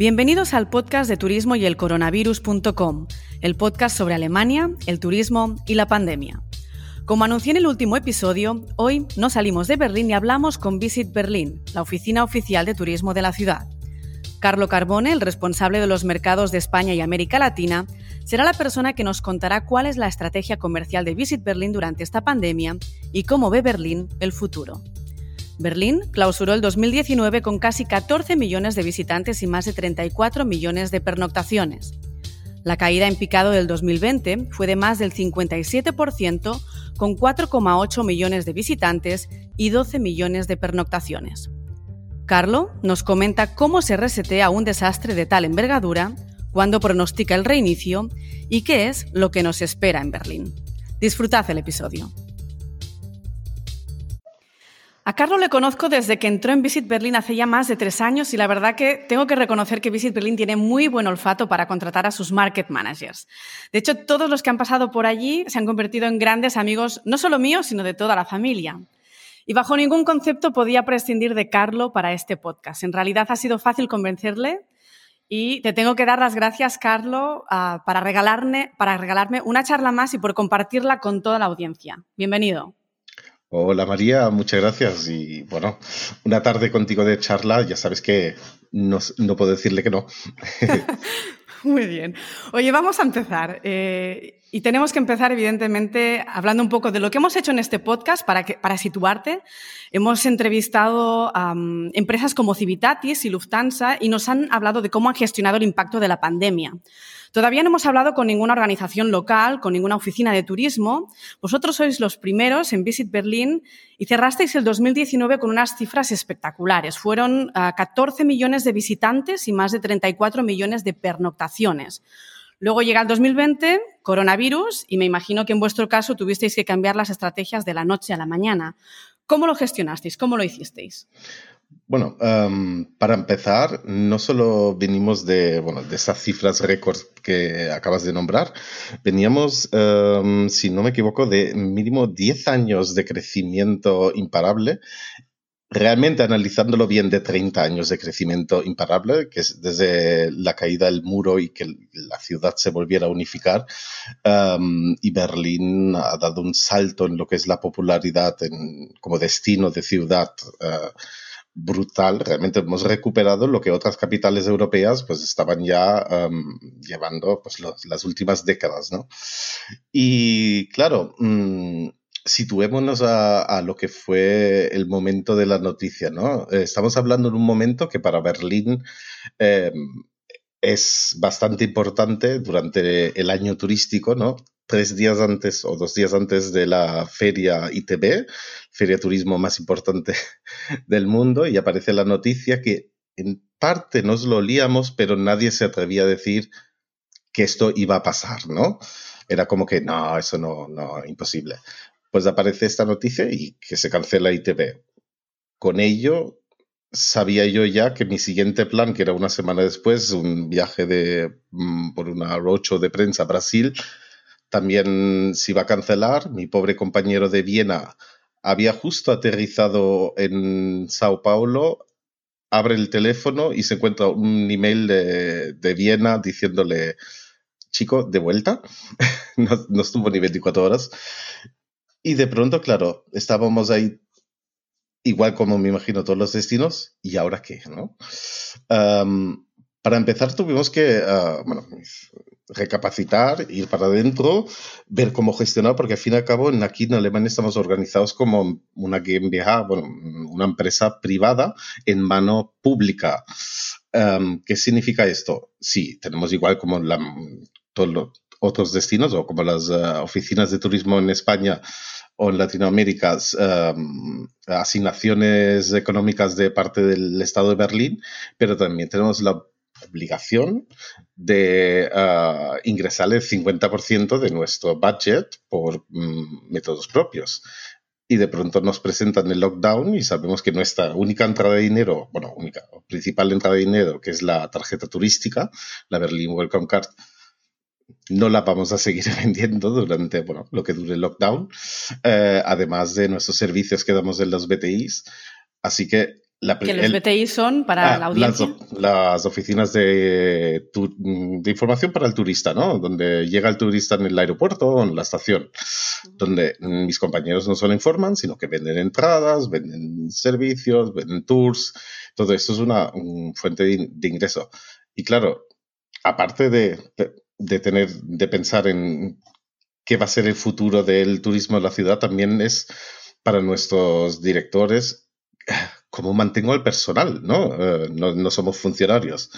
Bienvenidos al podcast de turismo y el coronavirus.com, el podcast sobre Alemania, el turismo y la pandemia. Como anuncié en el último episodio, hoy no salimos de Berlín y hablamos con Visit Berlin, la oficina oficial de turismo de la ciudad. Carlo Carbone, el responsable de los mercados de España y América Latina, será la persona que nos contará cuál es la estrategia comercial de Visit Berlin durante esta pandemia y cómo ve Berlín el futuro. Berlín clausuró el 2019 con casi 14 millones de visitantes y más de 34 millones de pernoctaciones. La caída en picado del 2020 fue de más del 57%, con 4,8 millones de visitantes y 12 millones de pernoctaciones. Carlo nos comenta cómo se resetea un desastre de tal envergadura, cuándo pronostica el reinicio y qué es lo que nos espera en Berlín. Disfrutad el episodio. A Carlo le conozco desde que entró en Visit Berlin hace ya más de tres años y la verdad que tengo que reconocer que Visit Berlin tiene muy buen olfato para contratar a sus market managers. De hecho, todos los que han pasado por allí se han convertido en grandes amigos, no solo míos, sino de toda la familia. Y bajo ningún concepto podía prescindir de Carlo para este podcast. En realidad ha sido fácil convencerle y te tengo que dar las gracias, Carlo, ah, para, regalarme, para regalarme una charla más y por compartirla con toda la audiencia. Bienvenido. Hola María, muchas gracias. Y bueno, una tarde contigo de charla, ya sabes que no, no puedo decirle que no. Muy bien. Oye, vamos a empezar. Eh, y tenemos que empezar, evidentemente, hablando un poco de lo que hemos hecho en este podcast para, que, para situarte. Hemos entrevistado a empresas como Civitatis y Lufthansa y nos han hablado de cómo han gestionado el impacto de la pandemia. Todavía no hemos hablado con ninguna organización local, con ninguna oficina de turismo. Vosotros sois los primeros en Visit Berlin y cerrasteis el 2019 con unas cifras espectaculares. Fueron 14 ah, millones de visitantes y más de 34 millones de pernoctaciones. Luego llega el 2020, coronavirus, y me imagino que en vuestro caso tuvisteis que cambiar las estrategias de la noche a la mañana. ¿Cómo lo gestionasteis? ¿Cómo lo hicisteis? Bueno, para empezar, no solo venimos de, bueno, de esas cifras récords que acabas de nombrar, veníamos, si no me equivoco, de mínimo 10 años de crecimiento imparable realmente analizándolo bien de 30 años de crecimiento imparable, que es desde la caída del muro y que la ciudad se volviera a unificar, um, y Berlín ha dado un salto en lo que es la popularidad como destino de ciudad. Uh, brutal, realmente hemos recuperado lo que otras capitales europeas pues estaban ya um, llevando pues las últimas décadas, ¿no? Y claro, mm, situémonos a, lo que fue el momento de la noticia, ¿no? Eh, estamos hablando en un momento que para Berlín em, es bastante importante durante el año turístico, ¿no? Tres días antes o dos días antes de la feria ITB, feria turismo más importante del mundo, y aparece la noticia que en parte nos lo olíamos, pero nadie se atrevía a decir que esto iba a pasar, ¿no? Era como que no, eso no, no, imposible pues aparece esta noticia y que se cancela ITV. Con ello, sabía yo ya que mi siguiente plan, que era una semana después, un viaje de, mm, por una rocho de prensa a Brasil, también se iba a cancelar. Mi pobre compañero de Viena había justo aterrizado en Sao Paulo, abre el teléfono y se encuentra un email de, de Viena diciéndole, chico, de vuelta. no, estuvo ni 24 horas. Y de pronto, claro, estábamos ahí igual como me imagino todos los destinos, ¿y ahora qué? ¿no? para empezar tuvimos que, uh, bueno, recapacitar, ir para adentro, ver cómo gestionar, porque al fin y al cabo aquí en Alemania estamos organizados como una GmbH, bueno, una empresa privada en mano pública. ¿Qué significa esto? Sí, tenemos igual como la, todos los otros destinos o como las uh, oficinas de turismo en España o en Latinoamérica um, asignaciones económicas de parte del Estado de Berlín, pero también tenemos la obligación de uh, ingresar el 50% de nuestro budget por um, métodos propios. Y de pronto nos presentan el lockdown y sabemos que nuestra única entrada de dinero, bueno, única, principal entrada de dinero, que es la tarjeta turística, la Berlin Welcome Card, no la vamos a seguir vendiendo durante bueno, lo que dure el lockdown, eh, además de nuestros servicios que damos en los BTIs. Así que que los BTI son para ah, la audiencia. Las, oficinas de, de, información para el turista, ¿no? Donde llega el turista en el aeropuerto o en la estación, donde mis compañeros no solo informan, sino que venden entradas, venden servicios, venden tours. Todo esto es una fuente de, ingreso. Y claro, aparte de, de tener, de pensar en qué va a ser el futuro del turismo en la ciudad, también es para nuestros directores cómo mantengo el personal, ¿no? Eh, no, somos funcionarios.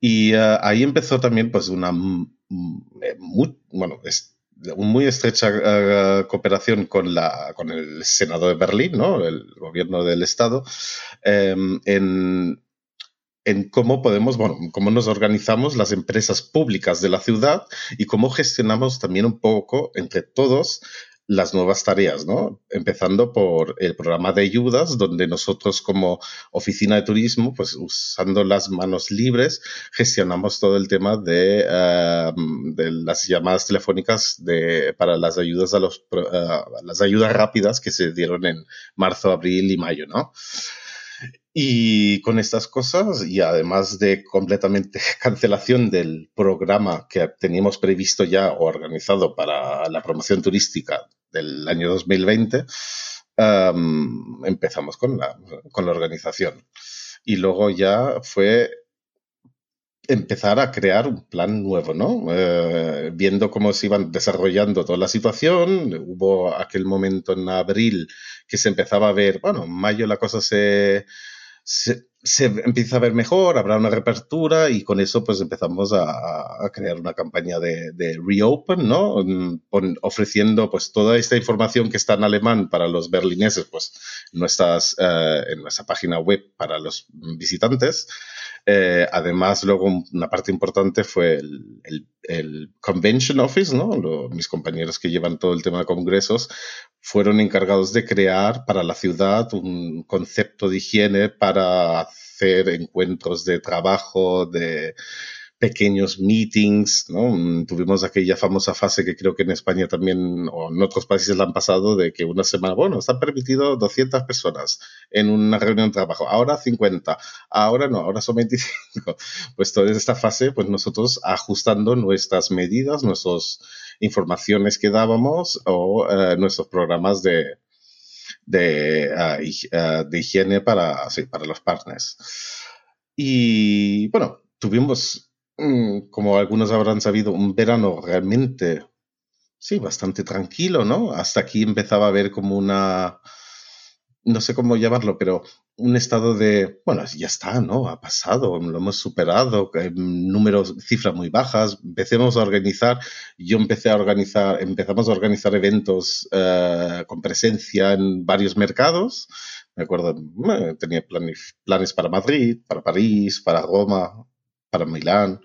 Y eh, ahí empezó también, pues, una eh, muy, bueno, muy estrecha cooperación con, la, con el Senado de Berlín, ¿no? El gobierno del Estado, em, en, en cómo podemos, bueno, cómo nos organizamos las empresas públicas de la ciudad y cómo gestionamos también un poco entre todos las nuevas tareas, ¿no? Empezando por el programa de ayudas, donde nosotros como oficina de turismo, pues usando las manos libres, gestionamos todo el tema de, de las llamadas telefónicas de, para las ayudas a los, eh, las ayudas rápidas que se dieron en marzo, abril y mayo, ¿no? Y con estas cosas, y además de completamente cancelación del programa que teníamos previsto ya o organizado para la promoción turística del año 2020, empezamos con la, con la organización. Y luego ya fue empezar a crear un plan nuevo, ¿no? Eh, viendo cómo se iban desarrollando toda la situación, hubo aquel momento en abril que se empezaba a ver, bueno, en mayo la cosa se, se, empieza a ver mejor, habrá una reapertura y con eso pues empezamos a, crear una campaña de, reopen, ¿no? ofreciendo pues toda esta información que está en alemán para los berlineses, pues nuestras, eh, en nuestra página web para los visitantes eh, además, luego una parte importante fue el, el, Convention Office, ¿no? mis compañeros que llevan todo el tema de congresos fueron encargados de crear para la ciudad un concepto de higiene para hacer encuentros de trabajo, de pequeños meetings, ¿no? Mm, tuvimos aquella famosa fase que creo que en España también o en otros países la han pasado de que una semana, bueno, están permitido 200 personas en una reunión de trabajo, ahora 50, ahora no, ahora son 25. Pues toda esta fase, pues nosotros ajustando nuestras medidas, nuestras informaciones que dábamos o eh, nuestros programas de, de, ah, de higiene para, para los partners. Y bueno, tuvimos como algunos habrán sabido, un verano realmente, sí, bastante tranquilo, ¿no? Hasta aquí empezaba a haber como una, no sé cómo llamarlo, pero un estado de, bueno, ya está, ¿no? Ha pasado, lo hemos superado, números, cifras muy bajas, empecemos a organizar, yo empecé a organizar, empezamos a organizar eventos eh, con presencia en varios mercados, me acuerdo, tenía planes, planes para Madrid, para París, para Roma, para Milán.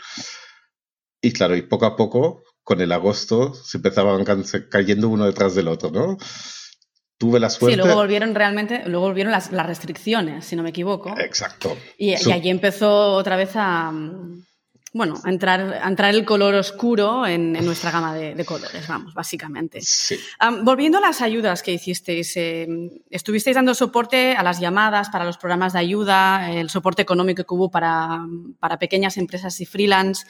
Y claro, y poco a poco, con el agosto, se empezaban cayendo uno detrás del otro, ¿no? Tuve la suerte. Sí, luego volvieron realmente, luego volvieron las, restricciones, si no me equivoco. Exacto. Y, y allí empezó otra vez a, bueno, entrar, entrar el color oscuro en, nuestra gama de, colores, vamos, básicamente. volviendo a las ayudas que hicisteis, eh, estuvisteis dando soporte a las llamadas para los programas de ayuda, el soporte económico que hubo para, pequeñas empresas y freelance.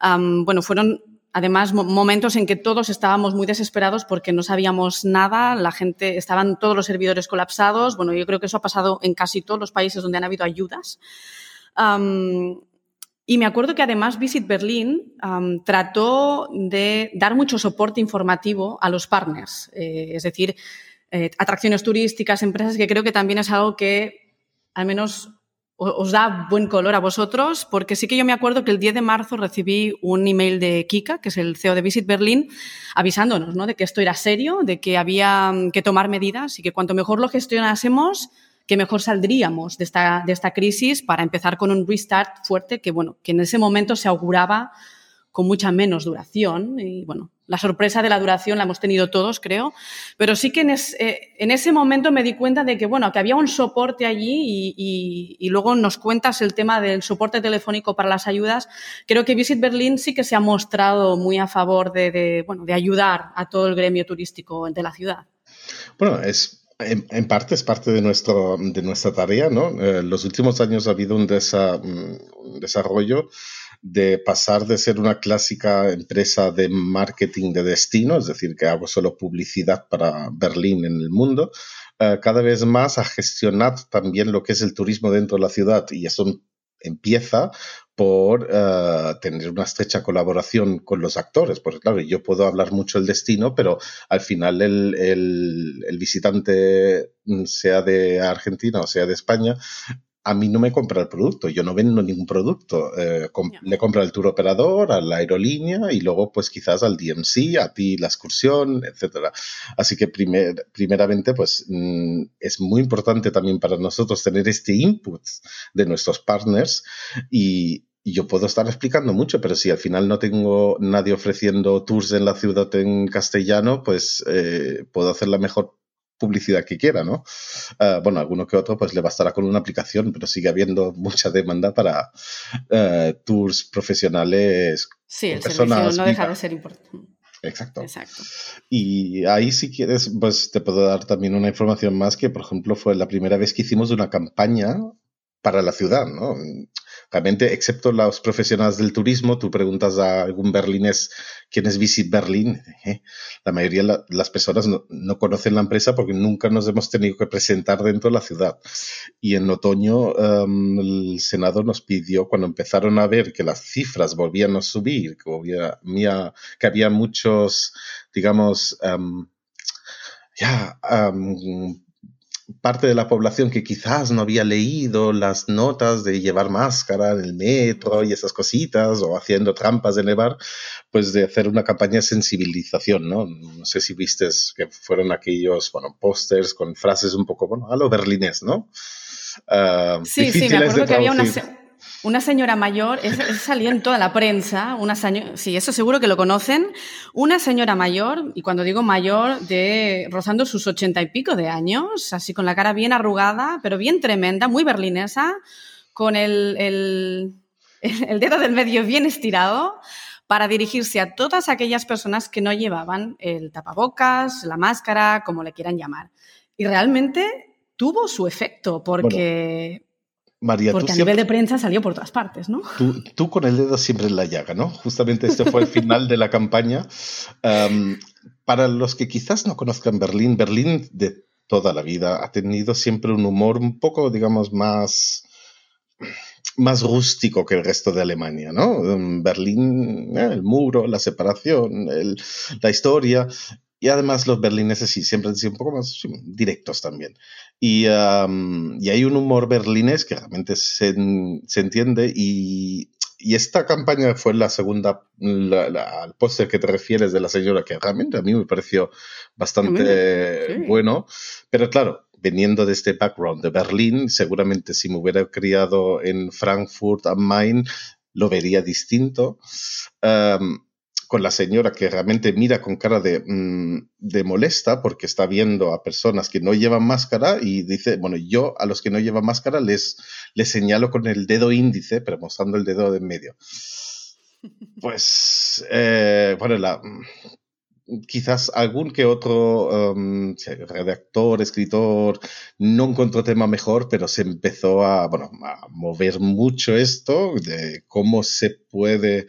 bueno, fueron además momentos en que todos estábamos muy desesperados porque no sabíamos nada, la gente, estaban todos los servidores colapsados. Bueno, yo creo que eso ha pasado en casi todos los países donde han habido ayudas. Y me acuerdo que además Visit Berlin trató de dar mucho soporte informativo a los partners, eh, es decir, eh, atracciones turísticas, empresas, que creo que también es algo que al menos os da buen color a vosotros, porque sí que yo me acuerdo que el 10 de marzo recibí un email de Kika, que es el CEO de Visit Berlin, avisándonos ¿no? de que esto era serio, de que había que tomar medidas y que cuanto mejor lo gestionásemos, que mejor saldríamos de esta, de esta crisis para empezar con un restart fuerte que, bueno, que en ese momento se auguraba con mucha menos duración. Y bueno, la sorpresa de la duración la hemos tenido todos, creo. Pero sí que en, eh, ese momento me di cuenta de que, bueno, que había un soporte allí y, luego nos cuentas el tema del soporte telefónico para las ayudas. Creo que Visit Berlin sí que se ha mostrado muy a favor de, de bueno, de ayudar a todo el gremio turístico de la ciudad. Bueno, es En, parte es parte de, nuestro, de nuestra tarea, ¿no? En los últimos años ha habido un, un desarrollo de pasar de ser una clásica empresa de marketing de destino, es decir, que hago solo publicidad para Berlín en el mundo, eh, cada vez más a gestionar también lo que es el turismo dentro de la ciudad y eso empieza por uh, tener una estrecha colaboración con los actores, porque claro, yo puedo hablar mucho del destino, pero al final el, el, el visitante, mm, sea de Argentina o sea de España, a mí no me compra el producto, yo no vendo ningún producto. Eh, le compra el tour operador, a la aerolínea y luego pues quizás al DMC, a ti la excursión, etcétera. Así que primer, primeramente pues mm, es muy importante también para nosotros tener este input de nuestros partners y, yo puedo estar explicando mucho, pero si al final no tengo nadie ofreciendo tours en la ciudad en castellano, pues eh, puedo hacer la mejor publicidad que quiera, ¿no? Uh, bueno, alguno que otro pues le bastará con una aplicación, pero sigue habiendo mucha demanda para uh, tours profesionales. Sí, el servicio no deja de ser importante. Exacto. Exacto. Y ahí si quieres, pues te puedo dar también una información más que, por ejemplo, fue la primera vez que hicimos una campaña para la ciudad, ¿no? Realmente, excepto los profesionales del turismo, tú preguntas a algún berlinés quién es Visit Berlín. ¿eh? La mayoría de las personas no, conocen la empresa porque nunca nos hemos tenido que presentar dentro de la ciudad. Y en otoño em, el Senado nos pidió, cuando empezaron a ver que las cifras volvían a subir, que había, muchos, digamos, em, ya, em, parte de la población que quizás no había leído las notas de llevar máscara en el metro y esas cositas, o haciendo trampas en el bar, pues de hacer una campaña de sensibilización, ¿no? No sé si vistes que fueron aquellos, bueno, pósters con frases un poco, bueno, a lo berlinés, ¿no? Uh, sí, sí, me acuerdo que había una una señora mayor, eso, salió en toda la prensa, una sí, eso seguro que lo conocen, una señora mayor, y cuando digo mayor, de rozando sus ochenta y pico de años, así con la cara bien arrugada, pero bien tremenda, muy berlinesa, con el, el, el dedo del medio bien estirado, para dirigirse a todas aquellas personas que no llevaban el tapabocas, la máscara, como le quieran llamar. Y realmente tuvo su efecto, porque... María, Porque a nivel de prensa salió por todas partes, ¿no? Tú, con el dedo siempre en la llaga, ¿no? Justamente este fue el final de la campaña. para los que quizás no conozcan Berlín, Berlín de toda la vida ha tenido siempre un humor un poco, digamos, más más rústico que el resto de Alemania, ¿no? Berlín, eh, el muro, la separación, la historia, y además los berlineses sí, siempre han sido un poco más directos también. Y, y, hay un humor berlinés que realmente se, se entiende y, y, esta campaña fue la segunda, la, al póster que te refieres de la señora, que realmente a mí me pareció bastante bueno. Pero claro, veniendo de este background de Berlín, seguramente si me hubiera criado en Frankfurt am Main, lo vería distinto con la señora que realmente mira con cara mm, de, molesta porque está viendo a personas que no llevan máscara y dice, bueno, yo a los que no llevan máscara les, les señalo con el dedo índice, pero mostrando el dedo de en medio. Pues, eh, bueno, la, quizás algún que otro um, redactor, escritor, no encontró tema mejor, pero se empezó a, bueno, a mover mucho esto de cómo se puede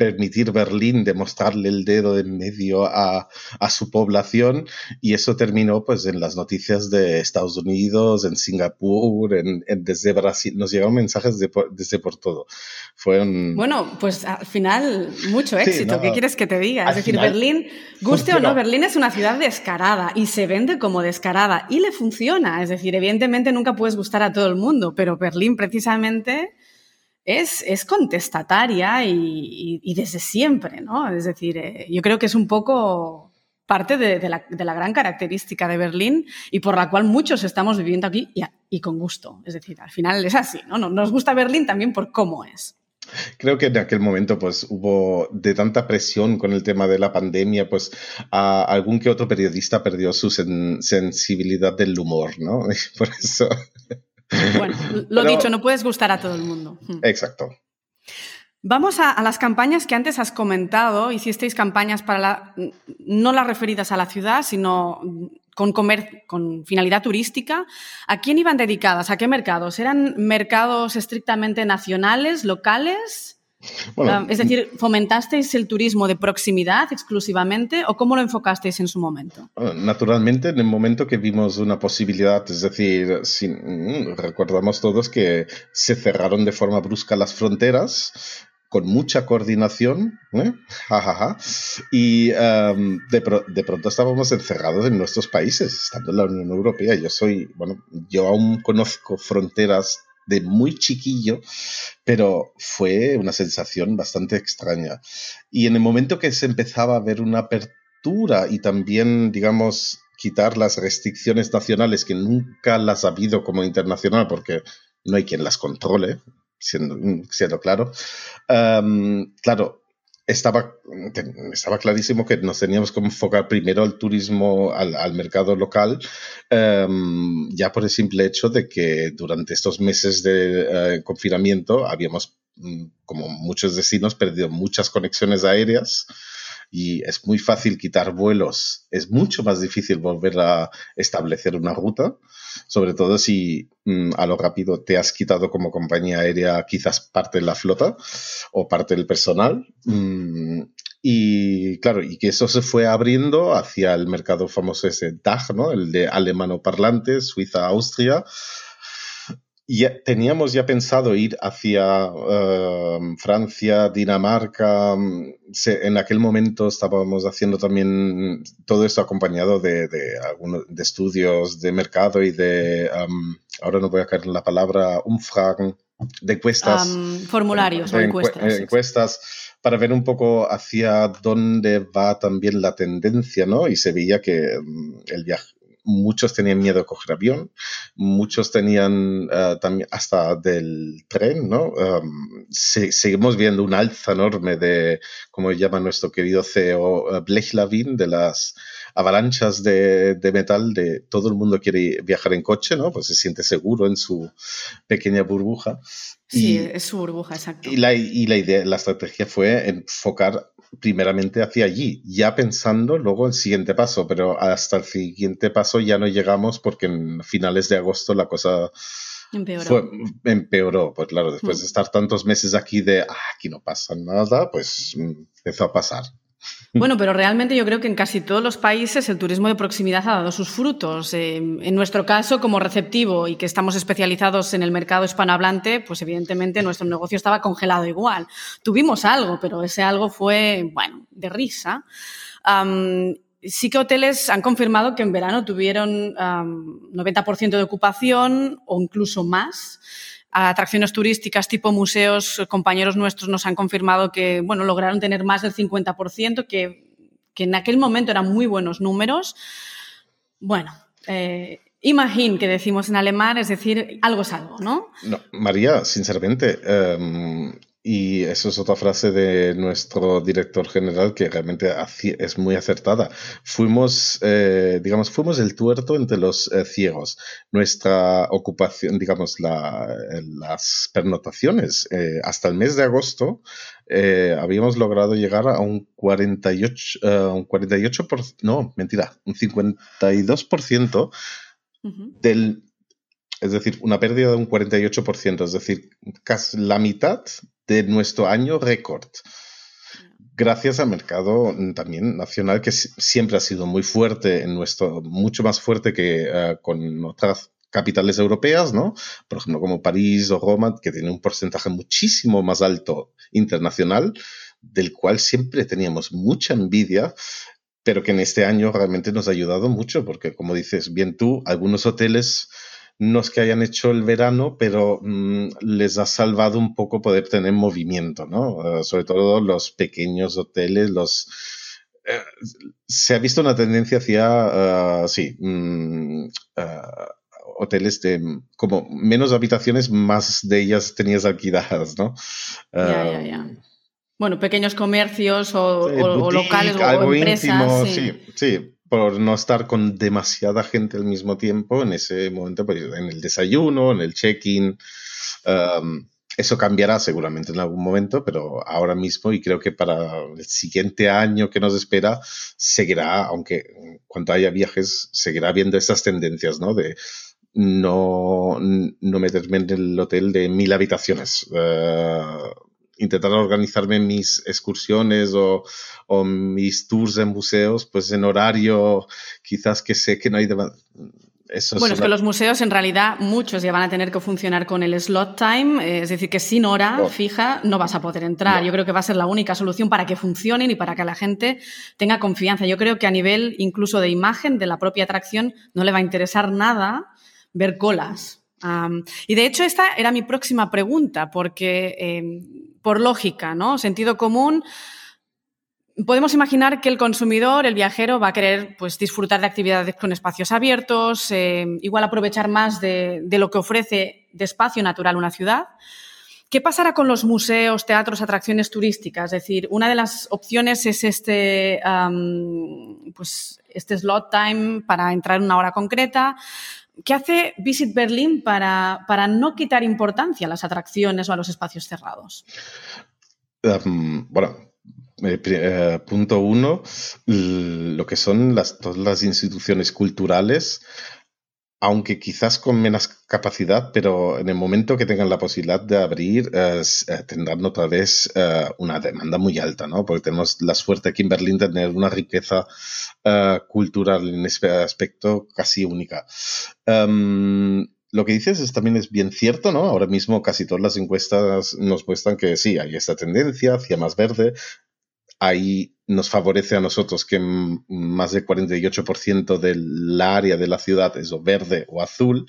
permitir Berlín demostrarle el dedo en medio a, su población y eso terminó pues en las noticias de Estados Unidos, en Singapur, en, desde Brasil, nos llegaron mensajes desde por todo. Fue Bueno, pues al final mucho éxito, ¿qué quieres que te diga? Es decir, Berlín, guste o no, Berlín es una ciudad descarada y se vende como descarada y le funciona, es decir, evidentemente nunca puedes gustar a todo el mundo, pero Berlín precisamente es, contestataria y, desde siempre, ¿no? Es decir, eh, yo creo que es un poco parte de, la, gran característica de Berlín y por la cual muchos estamos viviendo aquí y, con gusto. Es decir, al final es así, ¿no? Nos gusta Berlín también por cómo es. Creo que en aquel momento pues hubo de tanta presión con el tema de la pandemia, pues algún que otro periodista perdió su sensibilidad del humor, ¿no? por eso bueno, lo dicho, no puedes gustar a todo el mundo. Hmm. Exacto. Vamos a, las campañas que antes has comentado. Hicisteis campañas para la, no las referidas a la ciudad, sino con, comer, con finalidad turística, ¿a quién iban dedicadas? ¿A qué mercados? ¿Eran mercados estrictamente nacionales, locales? Es decir, ¿fomentasteis el turismo de proximidad exclusivamente o cómo lo enfocasteis en su momento? Naturalmente, en el momento que vimos una posibilidad, es decir, mm, recordamos todos que se cerraron de forma brusca las fronteras con mucha coordinación, ¿eh? y em, de, de, pronto estábamos encerrados en nuestros países, estando en la Unión Europea. Yo soy, bueno, yo aún conozco fronteras de muy chiquillo, pero fue una sensación bastante extraña. Y en el momento que se empezaba a ver una apertura y también, digamos, quitar las restricciones nacionales que nunca las ha habido como internacional, porque no hay quien las controle, siendo, siendo claro. Em, claro, estaba, estaba clarísimo que nos teníamos que enfocar primero al turismo, al, mercado local, em, ya por el simple hecho de que durante estos meses de eh, confinamiento habíamos, mm, como muchos destinos, perdido muchas conexiones aéreas y es muy fácil quitar vuelos, es mucho más difícil volver a establecer una ruta, sobre todo si mm, a lo rápido te has quitado como compañía aérea quizás parte de la flota o parte del personal. Mm, y claro, y que eso se fue abriendo hacia el mercado famoso ese DAG, ¿no? El de alemano parlante, Suiza, Austria, ya teníamos ya pensado ir hacia em, Francia, Dinamarca. Mm, en aquel momento estábamos haciendo también todo esto acompañado de, de, algunos, de estudios de mercado y de, em, ahora no voy a caer en la palabra, umfragen, de encuestas. formularios o encuestas. encuestas para ver un poco hacia dónde va también la tendencia, ¿no? Y se veía que mm, el viaje, muchos tenían miedo de coger avión, muchos tenían eh, también hasta del tren, ¿no? Um, seguimos viendo un alza enorme de, como llama nuestro querido CEO uh, Blechlavin, de las avalanchas de, de, metal, de todo el mundo quiere viajar en coche, ¿no? Pues se siente seguro en su pequeña burbuja. Sí, es su burbuja, exacto. Y la, y la idea, la estrategia fue enfocar primeramente hacia allí, ya pensando luego el siguiente paso, pero hasta el siguiente paso ya no llegamos porque en finales de agosto la cosa empeoró. empeoró. Pues claro, después mm. de estar tantos meses aquí de ah, aquí no pasa nada, pues mm, empezó a pasar. Bueno, pero realmente yo creo que en casi todos los países el turismo de proximidad ha dado sus frutos. Eh, en nuestro caso, como receptivo y que estamos especializados en el mercado hispanohablante, pues evidentemente nuestro negocio estaba congelado igual. Tuvimos algo, pero ese algo fue, bueno, de risa. sí que hoteles han confirmado que en verano tuvieron 90% de ocupación o incluso más atracciones turísticas tipo museos, compañeros nuestros nos han confirmado que bueno, lograron tener más del 50%, que, que en aquel momento eran muy buenos números. Bueno, eh, imagín que decimos en alemán, es decir, algo es algo, ¿no? no María, sinceramente, em, y eso es otra frase de nuestro director general que realmente es muy acertada. Fuimos, eh, digamos, fuimos el tuerto entre los eh, ciegos. Nuestra ocupación, digamos, las pernotaciones eh, hasta el mes de agosto habíamos logrado llegar a un 48, un 48 no, mentira, un 52% del es decir, una pérdida de un 48%, es decir, casi la mitad de nuestro año récord. Gracias al mercado también nacional que siempre ha sido muy fuerte en nuestro, mucho más fuerte que eh, con otras capitales europeas, ¿no? Por ejemplo, como París o Roma, que tiene un porcentaje muchísimo más alto internacional, del cual siempre teníamos mucha envidia, pero que en este año realmente nos ha ayudado mucho, porque como dices bien tú, algunos hoteles no es que hayan hecho el verano, pero mm, les ha salvado un poco poder tener movimiento, ¿no? Sobre todo los pequeños hoteles, los... Eh, se ha visto una tendencia hacia, uh, sí, mm, hoteles de como menos habitaciones, más de ellas tenías alquiladas, ¿no? Ya, ya, ya. Bueno, pequeños comercios o, locales o empresas. sí, sí por no estar con demasiada gente al mismo tiempo en ese momento, pues, en el desayuno, en el check-in. Um, Eso cambiará seguramente en algún momento, pero ahora mismo y creo que para el siguiente año que nos espera seguirá, aunque cuando haya viajes, seguirá viendo estas tendencias, ¿no? De no, no meterme en el hotel de mil habitaciones. Eh, intentar organizarme mis excursiones o, o, mis tours en museos, pues en horario quizás que sé que no hay bueno, es que los museos en realidad muchos ya van a tener que funcionar con el slot time, eh, es decir, que sin hora fija no vas a poder entrar. Yo creo que va a ser la única solución para que funcionen y para que la gente tenga confianza. Yo creo que a nivel incluso de imagen de la propia atracción no le va a interesar nada ver colas. y de hecho esta era mi próxima pregunta, porque eh, por lógica, ¿no? Sentido común podemos imaginar que el consumidor, el viajero, va a querer pues, disfrutar de actividades con espacios abiertos, eh, igual aprovechar más de, lo que ofrece de espacio natural una ciudad. ¿Qué pasará con los museos, teatros, atracciones turísticas? Es decir, una de las opciones es este, pues, este slot time para entrar en una hora concreta. ¿Qué hace Visit Berlin para, para no quitar importancia a las atracciones o a los espacios cerrados? bueno, eh, eh, punto uno, lo que son las, todas las instituciones culturales, aunque quizás con menos capacidad, pero en el momento que tengan la posibilidad de abrir, eh, tendrán otra vez una demanda muy alta, ¿no? Porque tenemos la suerte aquí en Berlín de tener una riqueza cultural en ese aspecto casi única. Em, lo que dices es, también es bien cierto, ¿no? Ahora mismo casi todas las encuestas nos muestran que sí, hay esta tendencia hacia más verde, ahí nos favorece a nosotros que más del 48% del área de la ciudad es o verde o azul.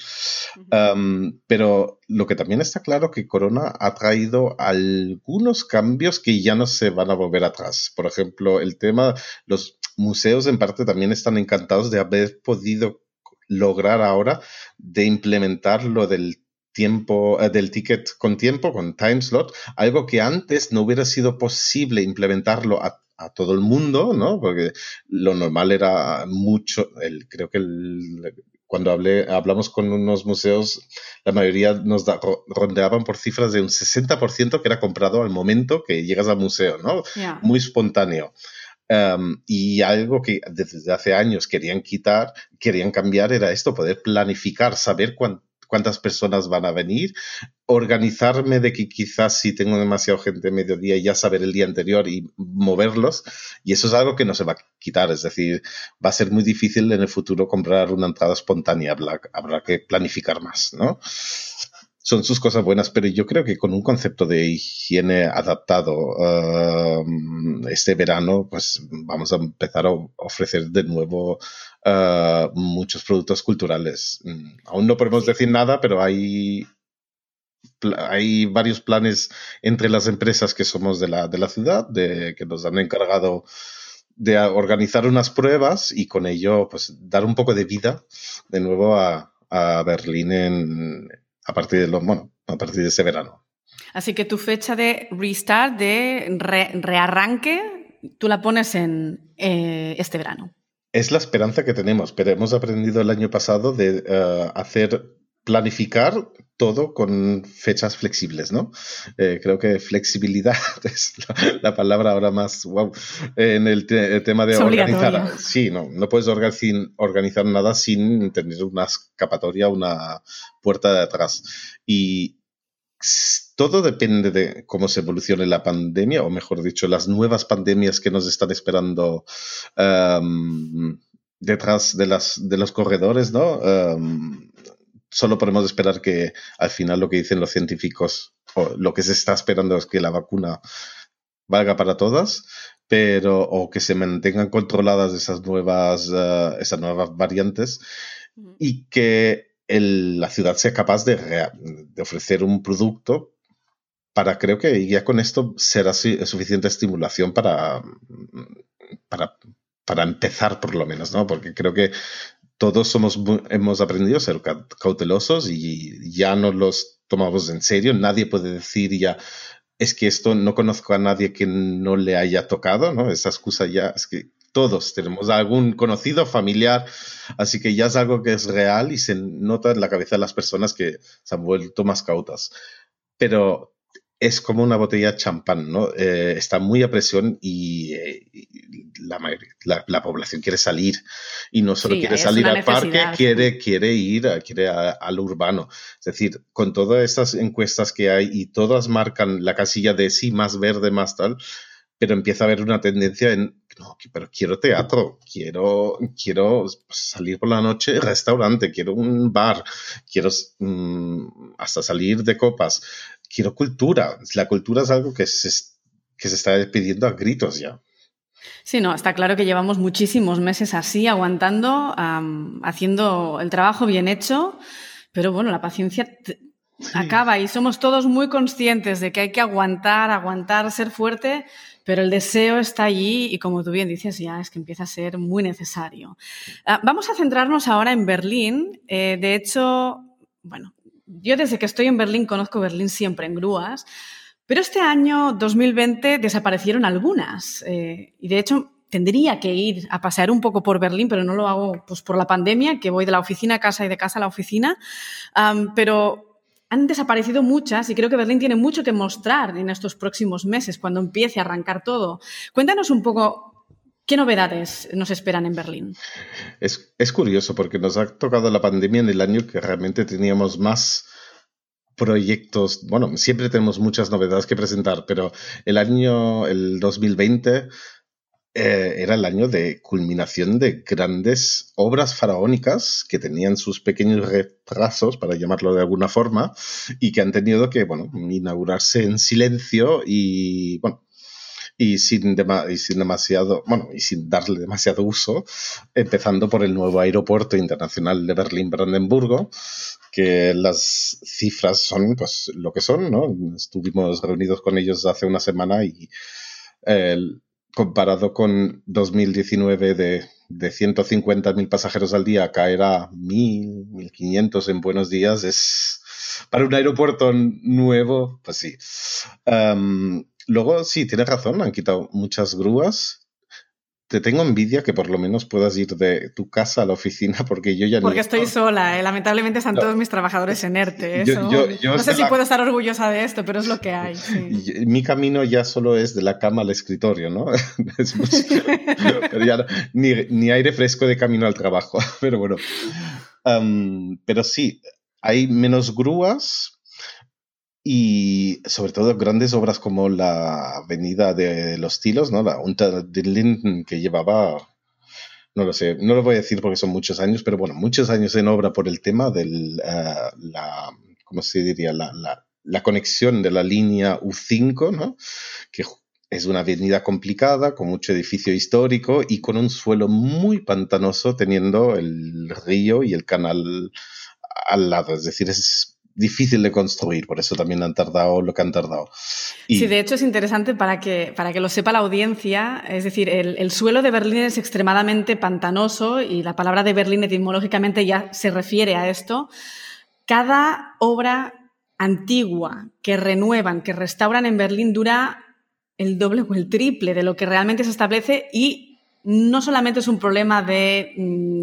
pero lo que también está claro que Corona ha traído algunos cambios que ya no se van a volver atrás. Por ejemplo, el tema, los museos en parte también están encantados de haber podido lograr ahora de implementar lo del tiempo, eh, del ticket con tiempo, con time slot, algo que antes no hubiera sido posible implementarlo a, todo el mundo, ¿no? Porque lo normal era mucho, el, creo que el, cuando hablé, hablamos con unos museos, la mayoría nos rondeaban por cifras de un 60% que era comprado al momento que llegas al museo, ¿no? Muy espontáneo. Um, y algo que desde hace años querían quitar, querían cambiar, era esto, poder planificar, saber cuánto cuántas personas van a venir, organizarme de que quizás si tengo demasiado gente mediodía ya saber el día anterior y moverlos. Y eso es algo que no se va a quitar. Es decir, va a ser muy difícil en el futuro comprar una entrada espontánea. Habrá, que planificar más, ¿no? Son sus cosas buenas, pero yo creo que con un concepto de higiene adaptado um, este verano, pues vamos a empezar a ofrecer de nuevo uh, muchos productos culturales. Mm, aún no podemos decir nada, pero hay, hay varios planes entre las empresas que somos de la, de la ciudad, de, que nos han encargado de organizar unas pruebas y con ello pues dar un poco de vida de nuevo a, a Berlín en, a partir de los, bueno, a partir de ese verano. Así que tu fecha de restart, de rearranque, tú la pones en eh, este verano. Es la esperanza que tenemos, pero hemos aprendido el año pasado de eh, hacer planificar todo con fechas flexibles, ¿no? Eh, creo que flexibilidad es la, palabra ahora más wow en el, tema de organizar. Sí, no, no puedes organizar nada sin tener una escapatoria, una puerta de atrás. Y todo depende de cómo se evolucione la pandemia, o mejor dicho, las nuevas pandemias que nos están esperando em, detrás de, las, de los corredores, ¿no? Em, solo podemos esperar que al final lo que dicen los científicos o lo que se está esperando es que la vacuna valga para todas, pero o que se mantengan controladas esas nuevas, uh, esas nuevas variantes y que el, la ciudad sea capaz de, de, ofrecer un producto para, creo que ya con esto será suficiente estimulación para, para, para empezar por lo menos, ¿no? Porque creo que todos somos, hemos aprendido a ser cautelosos y ya no los tomamos en serio. Nadie puede decir ya, es que esto no conozco a nadie que no le haya tocado, ¿no? Esa excusa ya es que todos tenemos algún conocido, familiar, así que ya es algo que es real y se nota en la cabeza de las personas que se han vuelto más cautas. Pero es como una botella de champán, ¿no? Eh, está muy a presión y, eh, la, la, población quiere salir y no solo quiere salir al parque, quiere, quiere ir quiere al urbano. Es decir, con todas estas encuestas que hay y todas marcan la casilla de sí, más verde, más tal, pero empieza a haber una tendencia en, no, pero quiero teatro, quiero, quiero salir por la noche, restaurante, quiero un bar, quiero mm, hasta salir de copas quiero cultura. La cultura es algo que se, que se está pidiendo a gritos ya. Sí, no, está claro que llevamos muchísimos meses así, aguantando, haciendo el trabajo bien hecho, pero bueno, la paciencia acaba y somos todos muy conscientes de que hay que aguantar, aguantar, ser fuerte, pero el deseo está allí y como tú bien dices, ya es que empieza a ser muy necesario. Ah, vamos a centrarnos ahora en Berlín. Eh, de hecho, bueno, yo desde que estoy en Berlín conozco Berlín siempre en grúas, pero este año 2020 desaparecieron algunas. Eh, y de hecho tendría que ir a pasear un poco por Berlín, pero no lo hago pues, por la pandemia, que voy de la oficina a casa y de casa a la oficina. pero han desaparecido muchas y creo que Berlín tiene mucho que mostrar en estos próximos meses, cuando empiece a arrancar todo. Cuéntanos un poco ¿Qué novedades nos esperan en Berlín? Es, curioso porque nos ha tocado la pandemia en el año que realmente teníamos más proyectos. Bueno, siempre tenemos muchas novedades que presentar, pero el año, el 2020, eh, era el año de culminación de grandes obras faraónicas que tenían sus pequeños retrasos, para llamarlo de alguna forma, y que han tenido que, inaugurarse en silencio y, bueno, y sin, y sin demasiado, bueno, y sin darle demasiado uso, empezando por el nuevo aeropuerto internacional de Berlín-Brandenburgo, que las cifras son pues lo que son, ¿no? Estuvimos reunidos con ellos hace una semana y comparado con 2019 de, de 150.000 pasajeros al día, caer a 1.000, 1.500 en buenos días es para un aeropuerto nuevo, pues sí. Luego, sí, tienes razón, han quitado muchas grúas. Te tengo envidia que por lo menos puedas ir de tu casa a la oficina porque yo ya Porque estoy sola, ¿eh? lamentablemente están todos mis trabajadores en ERTE. no sé si puedo estar orgullosa de esto, pero es lo que hay. Mi camino ya solo es de la cama al escritorio, ¿no? ni, aire fresco de camino al trabajo, pero bueno. pero sí, hay menos grúas, y sobre todo grandes obras como la Avenida de los Tilos, ¿no? La Unter den Linden que llevaba, no lo sé, no lo voy a decir porque son muchos años, pero bueno, muchos años en obra por el tema de eh, la, ¿cómo se diría? La, la, la, conexión de la línea U5, ¿no? Que es una avenida complicada, con mucho edificio histórico y con un suelo muy pantanoso, teniendo el río y el canal al lado. Es decir, es difícil de construir, por eso también han tardado lo que han tardado. Sí, de hecho es interesante para que, para que lo sepa la audiencia, es decir, el, suelo de Berlín es extremadamente pantanoso y la palabra de Berlín etimológicamente ya se refiere a esto. Cada obra antigua que renuevan, que restauran en Berlín dura el doble o el triple de lo que realmente se establece y no solamente es un problema mm,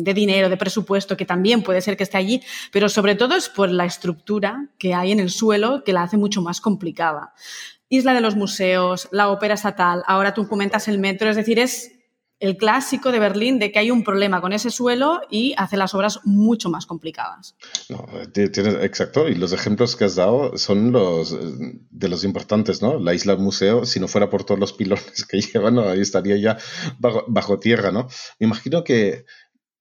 de, dinero, de presupuesto, que también puede ser que esté allí, pero sobre todo es por la estructura que hay en el suelo que la hace mucho más complicada. Isla de los Museos, la Ópera Estatal, ahora tú comentas el metro, es decir, es el clásico de Berlín de que hay un problema con ese suelo y hace las obras mucho más complicadas. exacto, y los ejemplos que has dado son los de los importantes, ¿no? La isla museo, si no fuera por todos los pilones que llevan, ahí estaría ya bajo, tierra, ¿no? Me imagino que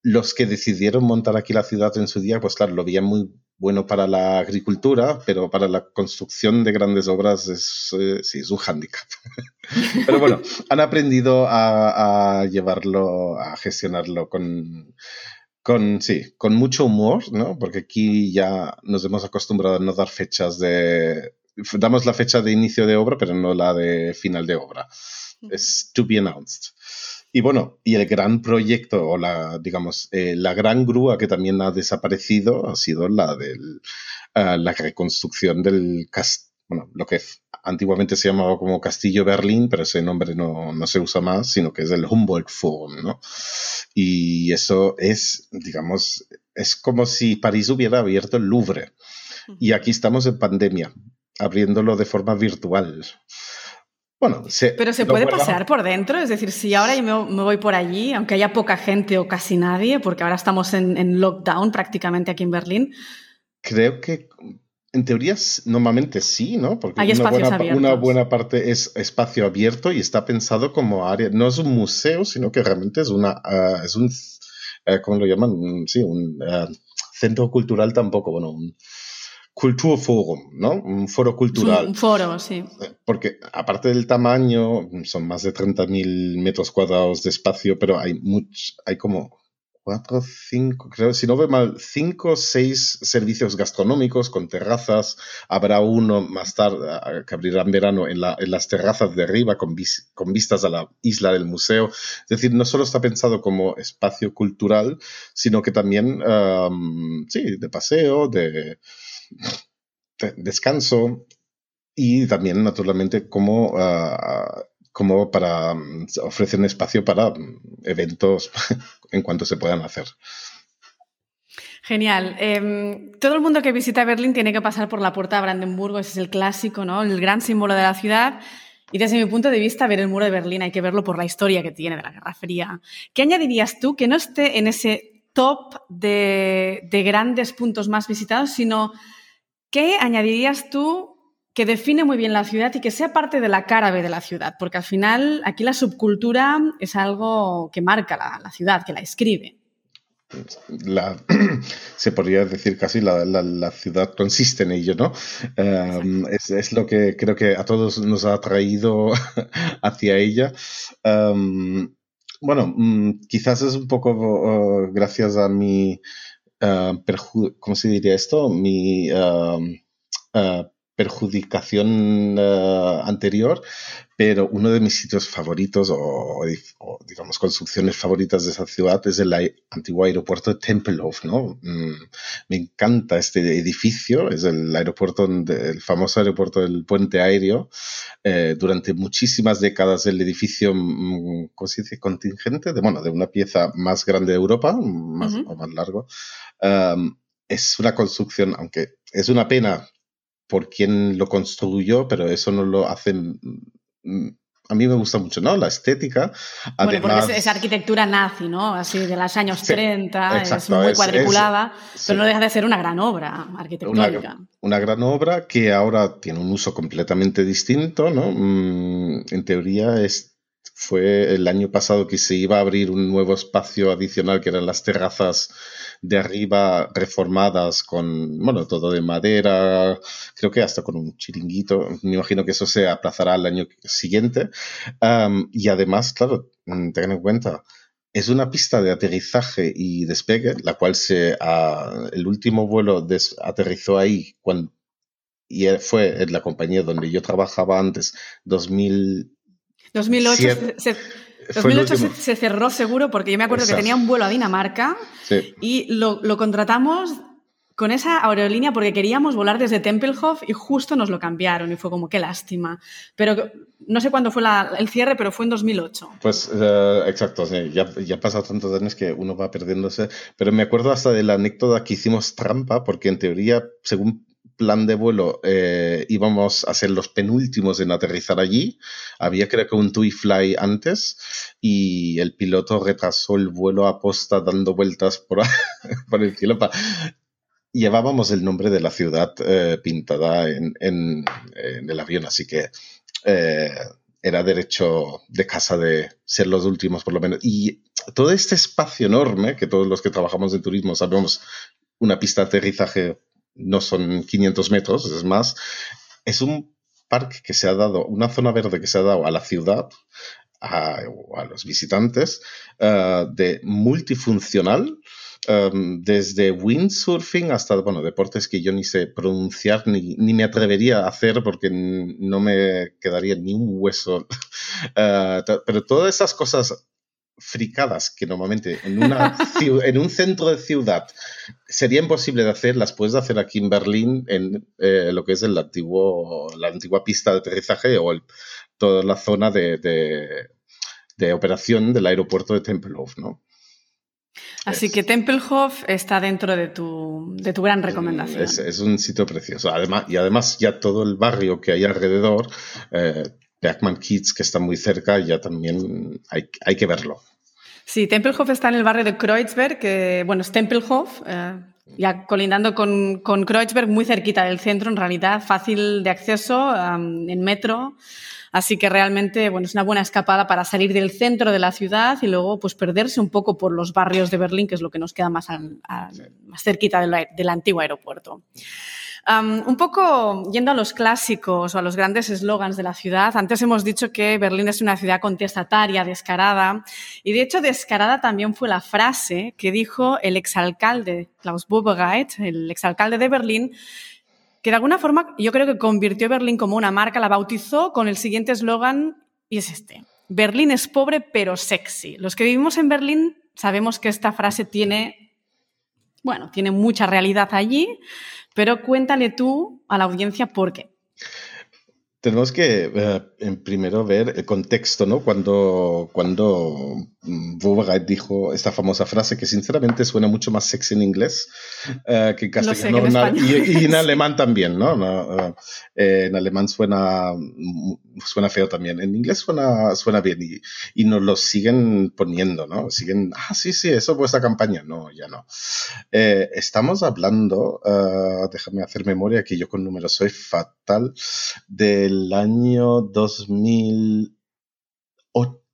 los que decidieron montar aquí la ciudad en su día, pues claro, lo veían muy bueno para la agricultura, pero para la construcción de grandes obras es, eh, sí, es un hándicap. pero bueno, han aprendido a, llevarlo, a gestionarlo con, con, sí, con mucho humor, ¿no? Porque aquí ya nos hemos acostumbrado a no dar fechas de... Damos la fecha de inicio de obra, pero no la de final de obra. Es to be announced. Y bueno, y el gran proyecto, o la, digamos, eh, la gran grúa que también ha desaparecido ha sido la de eh, la reconstrucción del castillo, bueno, lo que antiguamente se llamaba como Castillo Berlín, pero ese nombre no, no se usa más, sino que es el Humboldt Forum, ¿no? Y eso es, digamos, es como si París hubiera abierto el Louvre. Y aquí estamos en pandemia. abriéndolo de forma virtual. Bueno, pero se puede pasear por dentro, es decir, si ahora yo me, voy por allí, aunque haya poca gente o casi nadie, porque ahora estamos en, lockdown prácticamente aquí en Berlín. Creo que en teoría normalmente sí, ¿no? Porque Hay una buena, una buena, parte es espacio abierto y está pensado como área, no es un museo, sino que realmente es una, ah, es un, uh, ¿cómo lo llaman? Sí, un ah, centro cultural tampoco, bueno, un, Kulturforum, ¿no? Un foro cultural. Un foro, sí. Porque aparte del tamaño, son más de 30.000 metros cuadrados de espacio, pero hay much, hay como cuatro, cinco, creo, si no ve mal, cinco seis servicios gastronómicos con terrazas. Habrá uno más tarde que abrirá en verano en, las terrazas de arriba con, con, vistas a la isla del museo. Es decir, no solo está pensado como espacio cultural, sino que también, sí, de paseo, de descanso y también, naturalmente, como, ah, como para mm, ofrecer un espacio para mm, eventos en cuanto se puedan hacer. Genial. Em, todo el mundo que visita Berlín tiene que pasar por la puerta de Brandenburgo, ese es el clásico, ¿no? El gran símbolo de la ciudad. Y desde mi punto de vista, ver el muro de Berlín hay que verlo por la historia que tiene de la Guerra Fría. ¿Qué añadirías tú que no esté en ese top de, de grandes puntos más visitados, sino ¿Qué añadirías tú que define muy bien la ciudad y que sea parte de la cara de la ciudad? Porque al final aquí la subcultura es algo que marca la, ciudad, que la escribe. se podría decir casi la, ciudad consiste en ello, ¿no? Em, es, lo que creo que a todos nos ha atraído hacia ella. Em, bueno, mm, quizás es un poco oh, gracias a mi Ah, ¿cómo se diría esto? Mi ah, perjudicación anterior, pero uno de mis sitios favoritos o, digamos construcciones favoritas de esa ciudad es el antiguo aeropuerto de Tempelhof, ¿no? Mm, me encanta este edificio, es el aeropuerto, el famoso aeropuerto del puente aéreo. Eh, durante muchísimas décadas el edificio, mm, ¿cómo se dice? Contingente, de, bueno, de una pieza más grande de Europa, más, o más largo. es una construcción, aunque es una pena por quien lo construyó, pero eso no lo hacen mm, a mí me gusta mucho, ¿no? La estética. Bueno, porque es, arquitectura nazi, ¿no? Así de los años 30, es muy cuadriculada, pero no deja de ser una gran obra arquitectónica. Una, una, gran obra que ahora tiene un uso completamente distinto, ¿no? Mm, en teoría es fue el año pasado que se iba a abrir un nuevo espacio adicional que eran las terrazas de arriba reformadas con, bueno, todo de madera, creo que hasta con un chiringuito. Me imagino que eso se aplazará al año siguiente. y además, claro, mm, tengan en cuenta, es una pista de aterrizaje y despegue, la cual se, el último vuelo aterrizó ahí cuando, y fue en la compañía donde yo trabajaba antes, 2000 2008, se, 2008 se, cerró seguro porque yo me acuerdo que tenía un vuelo a Dinamarca y lo, contratamos con esa aerolínea porque queríamos volar desde Tempelhof y justo nos lo cambiaron y fue como qué lástima. Pero no sé cuándo fue el cierre, pero fue en 2008. Pues eh, exacto, ya, ya ha pasado tantos años que uno va perdiéndose. Pero me acuerdo hasta de la anécdota que hicimos trampa porque en teoría, según plan de vuelo eh, íbamos a ser los penúltimos en aterrizar allí. Había creo que un TUI Fly antes y el piloto retrasó el vuelo a posta dando vueltas por, por el cielo. Llevábamos el nombre de la ciudad eh, pintada en, en, el avión, así que eh, era derecho de casa de ser los últimos por lo menos. Y todo este espacio enorme, que todos los que trabajamos en turismo sabemos, una pista de aterrizaje no son 500 metros, es más, es un parque que se ha dado, una zona verde que se ha dado a la ciudad, a, los visitantes, eh, de multifuncional, em, desde windsurfing hasta, bueno, deportes que yo ni sé pronunciar ni, ni me atrevería a hacer porque no me quedaría ni un hueso. Eh, pero todas esas cosas fricadas que normalmente en, una en un centro de ciudad sería imposible de hacer, las puedes hacer aquí en Berlín, en eh, lo que es el antiguo, la antigua pista de aterrizaje o toda la zona de, de, operación del aeropuerto de Tempelhof, ¿no? Así que Tempelhof está dentro de tu, de tu gran recomendación. Es, un sitio precioso. Además, y además ya todo el barrio que hay alrededor, eh, Bergman Kids, que está muy cerca, ya también hay, hay que verlo. Sí, Tempelhof está en el barrio de Kreuzberg, que bueno, es Tempelhof, eh, ya colindando con, con, Kreuzberg, muy cerquita del centro, en realidad, fácil de acceso en metro. Así que realmente, bueno, es una buena escapada para salir del centro de la ciudad y luego, pues, perderse un poco por los barrios de Berlín, que es lo que nos queda más, más cerquita del antiguo aeropuerto un poco yendo a los clásicos o a los grandes eslogans de la ciudad, antes hemos dicho que Berlín es una ciudad contestataria, descarada, y de hecho descarada también fue la frase que dijo el exalcalde Klaus Bubereit, el exalcalde de Berlín, que de alguna forma yo creo que convirtió Berlín como una marca, la bautizó con el siguiente eslogan, y es este. Berlín es pobre pero sexy. Los que vivimos en Berlín sabemos que esta frase tiene, bueno, tiene mucha realidad allí, pero cuéntale tú a la audiencia por qué. Tenemos que eh, primero ver el contexto, ¿no? Cuando, cuando dijo esta famosa frase que sinceramente suena mucho más sexy en inglés eh, que en castellano y, en alemán también, ¿no? Eh, en alemán suena, suena feo también, en inglés suena, suena bien y, y, nos lo siguen poniendo, ¿no? Siguen, ah, sí, sí, eso fue esta campaña, no, ya no. estamos hablando, déjame hacer memoria que yo con números soy fatal, de del año 2008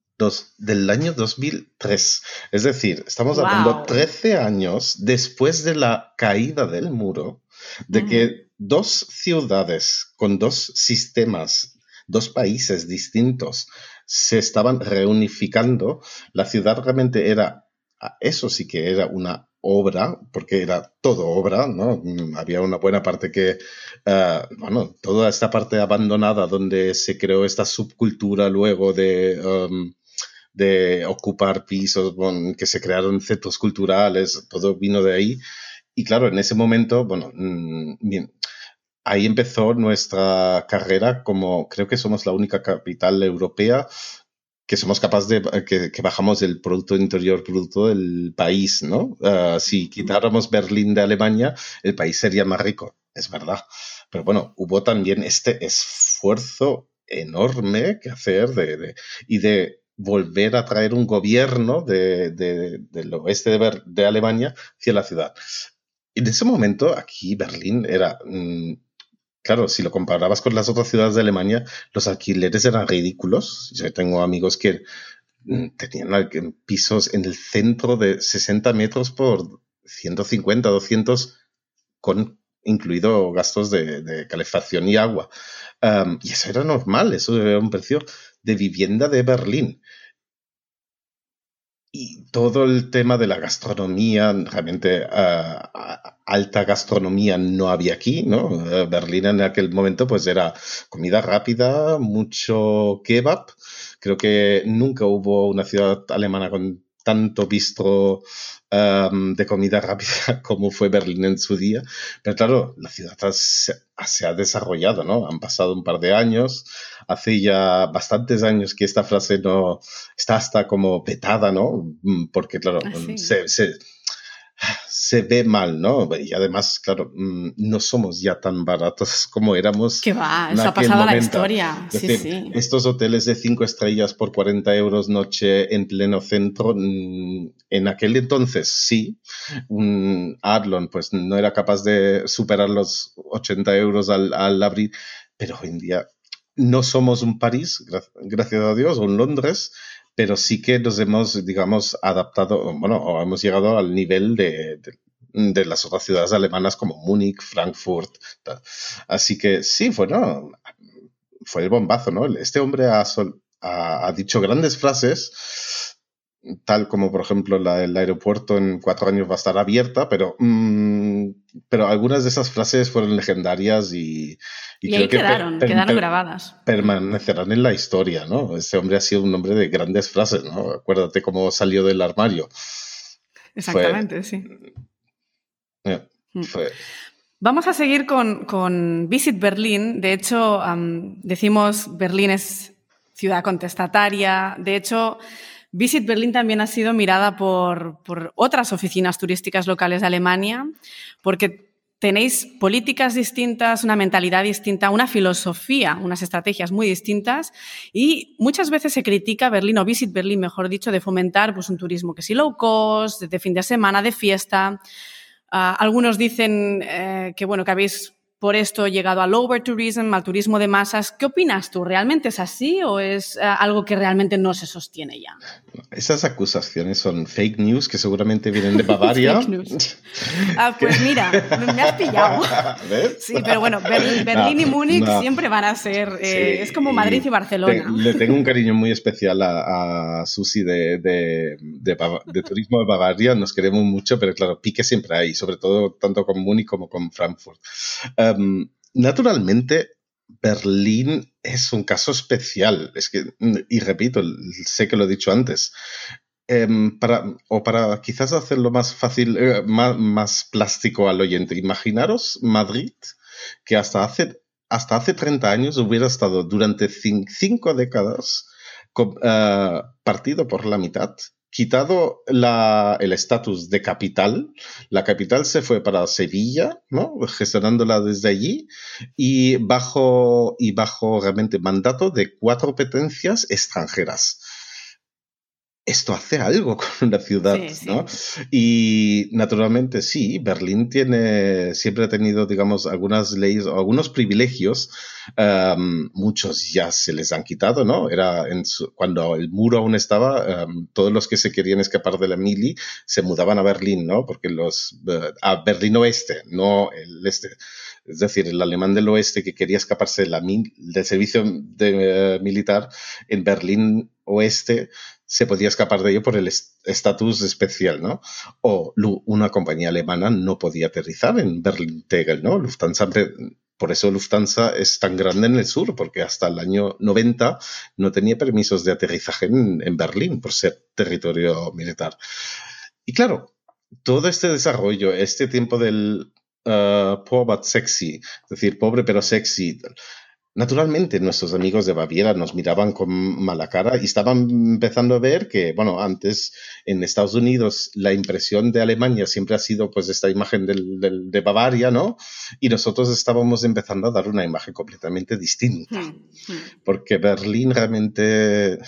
del año 2003. Es decir, estamos hablando 13 años después de la caída del muro, de que dos ciudades con dos sistemas, dos países distintos, se estaban reunificando. La ciudad realmente era, eso sí que era una obra, porque era todo obra, ¿no? Mm, había una buena parte que, eh, bueno, toda esta parte abandonada donde se creó esta subcultura luego de, um, de ocupar pisos, que se crearon centros culturales, todo vino de ahí. Y claro, en ese momento, bueno, mm, bien, ahí empezó nuestra carrera como creo que somos la única capital europea que somos capaces de, que, bajamos el Producto Interior Bruto del país, ¿no? Ah, si quitáramos Berlín de Alemania, el país sería más rico, es verdad. Pero bueno, hubo también este esfuerzo enorme que hacer de, y de volver a traer un gobierno de, del oeste de, de, Alemania hacia la ciudad. En ese momento, aquí Berlín era mm, claro, si lo comparabas con las otras ciudades de Alemania, los alquileres eran ridículos. Yo tengo amigos que mm, tenían pisos en el centro de 60 metros por 150, 200, con incluido gastos de, calefacción y agua. y eso era normal, eso era un precio de vivienda de Berlín. Y todo el tema de la gastronomía, realmente ah, alta gastronomía no había aquí, ¿no? Eh, Berlín en aquel momento pues era comida rápida, mucho kebab. Creo que nunca hubo una ciudad alemana con tanto bistro em, de comida rápida como fue Berlín en su día. Pero claro, la ciudad se, se, ha desarrollado, ¿no? Han pasado un par de años. Hace ya bastantes años que esta frase no está hasta como petada, ¿no? Mm, porque claro, ah, se, se se ve mal, ¿no? Y además, claro, mm, no somos ya tan baratos como éramos. Que va, eso ha pasado la historia. sí, sí. Estos hoteles de cinco estrellas por 40 euros noche en pleno centro, mm, en aquel entonces sí, un Adlon pues no era capaz de superar los 80 euros al, al abrir, pero hoy en día no somos un París, gracias a Dios, o un Londres, pero sí que nos hemos, digamos, adaptado, bueno, o hemos llegado al nivel de, de, las otras ciudades alemanas como Múnich, Frankfurt. Así que sí, bueno, fue el bombazo, ¿no? Este hombre ha, ha, dicho grandes frases, tal como, por ejemplo, la, el aeropuerto en cuatro años va a estar abierta, pero, mm, pero algunas de esas frases fueron legendarias y, y, ahí quedaron, quedaron grabadas. Permanecerán en la historia, ¿no? Este hombre ha sido un hombre de grandes frases, ¿no? Acuérdate cómo salió del armario. Exactamente, sí. Eh, mm. Vamos a seguir con, Visit Berlín. De hecho, decimos Berlín es ciudad contestataria. De hecho, Visit Berlin también ha sido mirada por, otras oficinas turísticas locales de Alemania, porque tenéis políticas distintas, una mentalidad distinta, una filosofía, unas estrategias muy distintas y muchas veces se critica Berlín o Visit Berlin, mejor dicho, de fomentar pues, un turismo que sí low cost, de fin de semana, de fiesta. Ah, algunos dicen eh, que, bueno, que habéis por esto llegado al overtourism, al turismo de masas. ¿Qué opinas tú? ¿Realmente es así o es eh, algo que realmente no se sostiene ya? Esas acusaciones son fake news que seguramente vienen de Bavaria. fake news. Ah, pues mira, me has pillado. Sí, pero bueno, Berlín, y Múnich siempre van a ser. Eh, es como Madrid y, Barcelona. le tengo un cariño muy especial a, Susi de, de, de, Turismo de Bavaria. Nos queremos mucho, pero claro, pique siempre hay, sobre todo tanto con Múnich como con Frankfurt. Naturalmente, Berlín es un caso especial. Es que, y repito, sé que lo he dicho antes. Em, para, o para quizás hacerlo más fácil, eh, más, plástico al oyente, imaginaros Madrid, que hasta hace, hasta hace 30 años hubiera estado durante cinco décadas eh, partido por la mitad quitado el estatus de capital, la capital se fue para Sevilla, ¿no? gestionándola desde allí, y bajo, y bajo realmente mandato de cuatro competencias extranjeras esto hace algo con una ciudad, ¿no? Y naturalmente sí, Berlín tiene, siempre ha tenido, digamos, algunas leyes o algunos privilegios, muchos ya se les han quitado, ¿no? Era en cuando el muro aún estaba, todos los que se querían escapar de la mili se mudaban a Berlín, ¿no? Porque los, eh, a Berlín oeste, no el este. Es decir, el alemán del oeste que quería escaparse de la, del servicio de, eh, militar en Berlín oeste se podía escapar de ello por el estatus especial, ¿no? O una compañía alemana no podía aterrizar en Berlín-Tegel, ¿no? Lufthansa, por eso Lufthansa es tan grande en el sur, porque hasta el año 90 no tenía permisos de aterrizaje en, Berlín por ser territorio militar. Y claro, todo este desarrollo, este tiempo del uh, poor but sexy, es decir, pobre pero sexy, Naturalmente, nuestros amigos de Baviera nos miraban con mala cara y estaban empezando a ver que, bueno, antes en Estados Unidos la impresión de Alemania siempre ha sido pues esta imagen del, de Bavaria, ¿no? Y nosotros estábamos empezando a dar una imagen completamente distinta. Hmm, hmm. Porque Berlín realmente eh,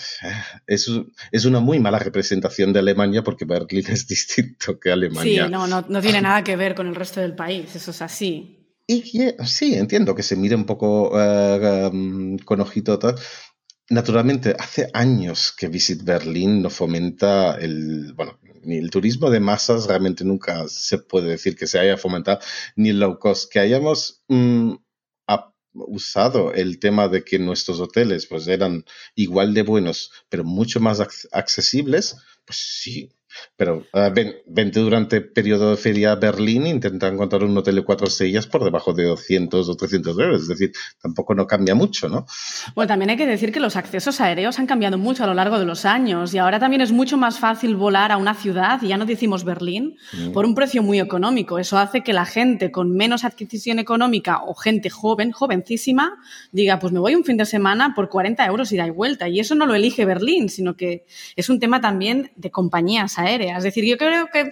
es, es, una muy mala representación de Alemania porque Berlín es distinto que Alemania. Sí, no, no, no tiene nada que ver con el resto del país, eso es así. Y sí, entiendo que se mire un poco eh, em, con ojito tal. Naturalmente, hace años que Visit Berlin no fomenta el, bueno, ni el turismo de masas, realmente nunca se puede decir que se haya fomentado, ni el low cost, que hayamos mm, usado el tema de que nuestros hoteles pues eran igual de buenos, pero mucho más accesibles, pues sí, pero uh, vente durante el periodo de feria a Berlín e intenta encontrar un hotel de cuatro estrellas por debajo de 200 o 300 euros. Es decir, tampoco no cambia mucho, ¿no? Bueno, también hay que decir que los accesos aéreos han cambiado mucho a lo largo de los años y ahora también es mucho más fácil volar a una ciudad, y ya no decimos Berlín, mm. por un precio muy económico. Eso hace que la gente con menos adquisición económica o gente joven, jovencísima, diga, pues me voy un fin de semana por 40 euros y da y vuelta. Y eso no lo elige Berlín, sino que es un tema también de compañías aéreas es decir, yo creo que